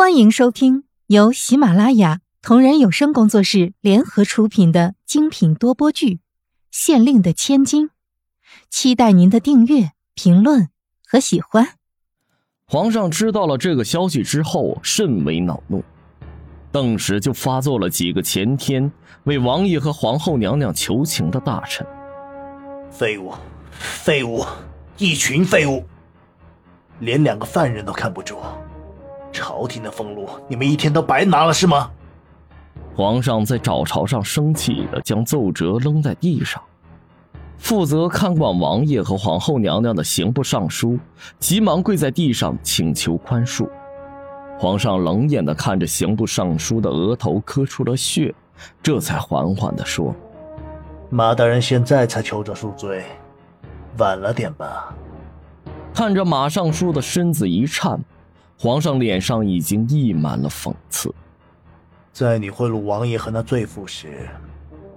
欢迎收听由喜马拉雅同人有声工作室联合出品的精品多播剧《县令的千金》，期待您的订阅、评论和喜欢。皇上知道了这个消息之后，甚为恼怒，顿时就发作了几个前天为王爷和皇后娘娘求情的大臣。废物，废物，一群废物，连两个犯人都看不住。朝廷的俸禄，你们一天都白拿了是吗？皇上在早朝上生气的将奏折扔在地上。负责看管王爷和皇后娘娘的刑部尚书急忙跪在地上请求宽恕。皇上冷眼的看着刑部尚书的额头磕出了血，这才缓缓的说：“马大人现在才求着恕罪，晚了点吧。”看着马尚书的身子一颤。皇上脸上已经溢满了讽刺。在你贿赂王爷和那罪妇时，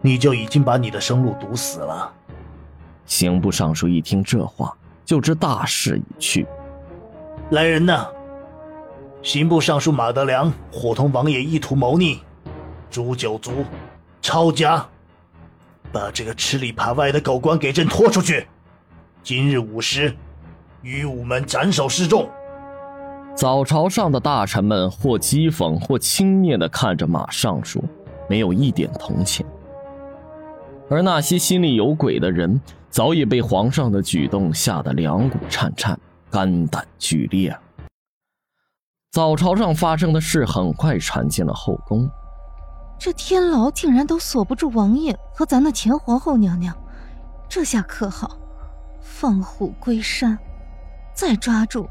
你就已经把你的生路堵死了。刑部尚书一听这话，就知大势已去。来人呐！刑部尚书马德良伙同王爷意图谋逆，诛九族，抄家，把这个吃里扒外的狗官给朕拖出去。今日午时，于午门斩首示众。早朝上的大臣们或讥讽或轻蔑地看着马尚书，没有一点同情；而那些心里有鬼的人，早已被皇上的举动吓得两股颤颤，肝胆俱裂。早朝上发生的事很快传进了后宫，这天牢竟然都锁不住王爷和咱的前皇后娘娘，这下可好，放虎归山，再抓住。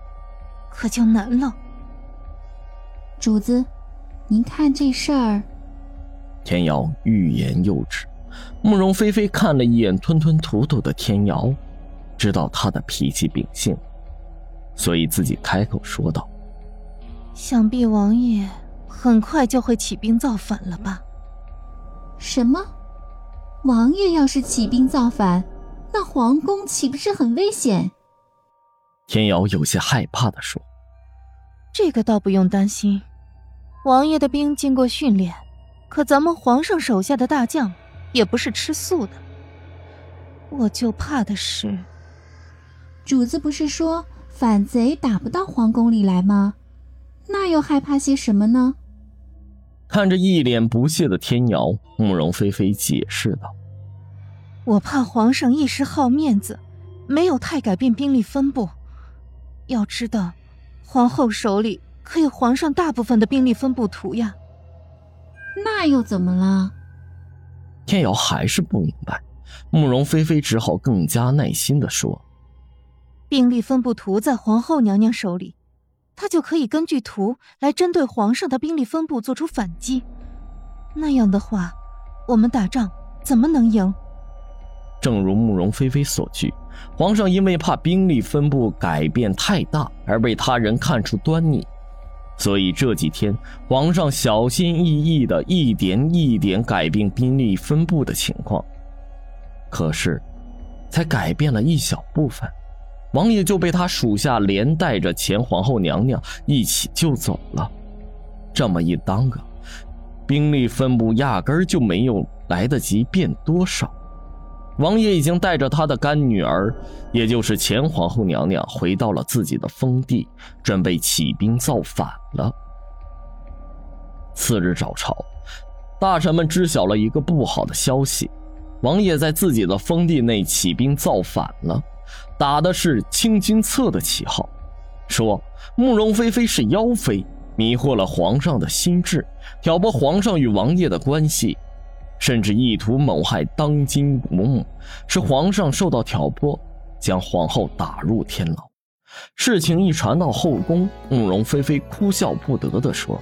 可就难了，主子，您看这事儿。天瑶欲言又止，慕容菲菲看了一眼吞吞吐吐的天瑶，知道他的脾气秉性，所以自己开口说道：“想必王爷很快就会起兵造反了吧？”什么？王爷要是起兵造反，那皇宫岂不是很危险？天瑶有些害怕的说：“这个倒不用担心，王爷的兵经过训练，可咱们皇上手下的大将也不是吃素的。我就怕的是，主子不是说反贼打不到皇宫里来吗？那又害怕些什么呢？”看着一脸不屑的天瑶，慕容菲菲解释道：“我怕皇上一时好面子，没有太改变兵力分布。”要知道，皇后手里可有皇上大部分的兵力分布图呀。那又怎么了？天瑶还是不明白，慕容菲菲只好更加耐心的说：“兵力分布图在皇后娘娘手里，她就可以根据图来针对皇上的兵力分布做出反击。那样的话，我们打仗怎么能赢？”正如慕容菲菲所惧。皇上因为怕兵力分布改变太大而被他人看出端倪，所以这几天皇上小心翼翼的一点一点改变兵力分布的情况。可是，才改变了一小部分，王爷就被他属下连带着前皇后娘娘一起救走了。这么一耽搁，兵力分布压根儿就没有来得及变多少。王爷已经带着他的干女儿，也就是前皇后娘娘，回到了自己的封地，准备起兵造反了。次日早朝，大臣们知晓了一个不好的消息：王爷在自己的封地内起兵造反了，打的是清君侧的旗号，说慕容菲菲是妖妃，迷惑了皇上的心智，挑拨皇上与王爷的关系。甚至意图谋害当今国母，使皇上受到挑拨，将皇后打入天牢。事情一传到后宫，慕容菲菲哭笑不得地说：“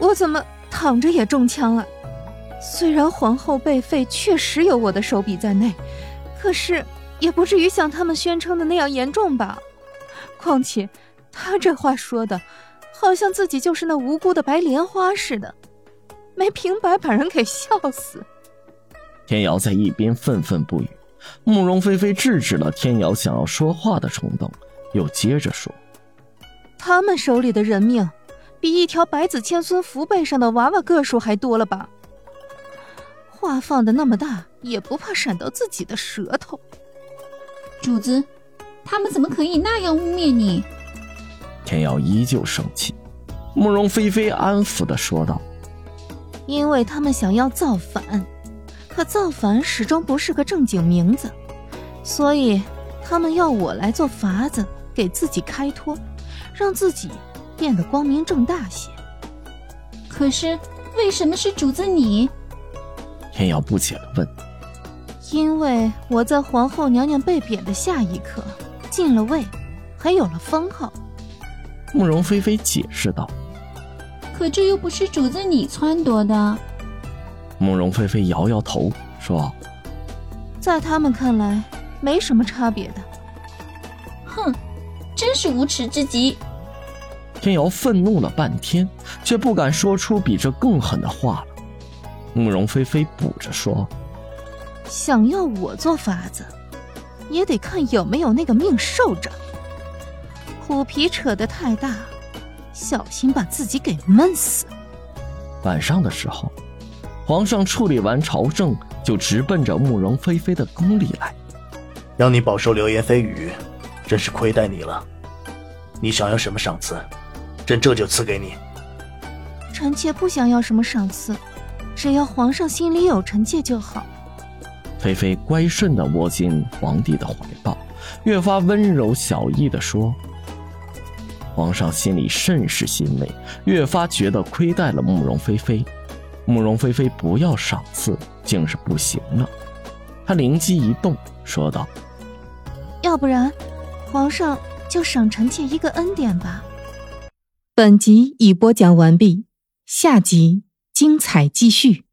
我怎么躺着也中枪了？虽然皇后被废确实有我的手笔在内，可是也不至于像他们宣称的那样严重吧？况且他这话说的，好像自己就是那无辜的白莲花似的。”没平白把人给笑死。天瑶在一边愤愤不语，慕容菲菲制止了天瑶想要说话的冲动，又接着说：“他们手里的人命，比一条百子千孙符背上的娃娃个数还多了吧？话放的那么大，也不怕闪到自己的舌头。主子，他们怎么可以那样污蔑你？天瑶依旧生气，慕容菲菲安抚的说道：“因为他们想要造反，可造反始终不是个正经名字，所以他们要我来做法子，给自己开脱。”让自己变得光明正大些。可是为什么是主子你？天瑶不解的问。因为我在皇后娘娘被贬的下一刻进了位，还有了封号。慕容菲菲解释道。可这又不是主子你撺掇的。慕容菲菲摇摇头说：“在他们看来，没什么差别的。”哼。真是无耻之极！天瑶愤怒了半天，却不敢说出比这更狠的话了。慕容菲菲补着说：“想要我做法子，也得看有没有那个命受着。虎皮扯得太大，小心把自己给闷死。”晚上的时候，皇上处理完朝政，就直奔着慕容菲菲的宫里来，让你饱受流言蜚语，真是亏待你了。你想要什么赏赐，朕这就赐给你。臣妾不想要什么赏赐，只要皇上心里有臣妾就好。菲菲乖顺地窝进皇帝的怀抱，越发温柔小意地说：“皇上心里甚是欣慰，越发觉得亏待了慕容菲菲。慕容菲菲不要赏赐，竟是不行了。”他灵机一动，说道：“要不然，皇上。”就赏臣妾一个恩典吧。本集已播讲完毕，下集精彩继续。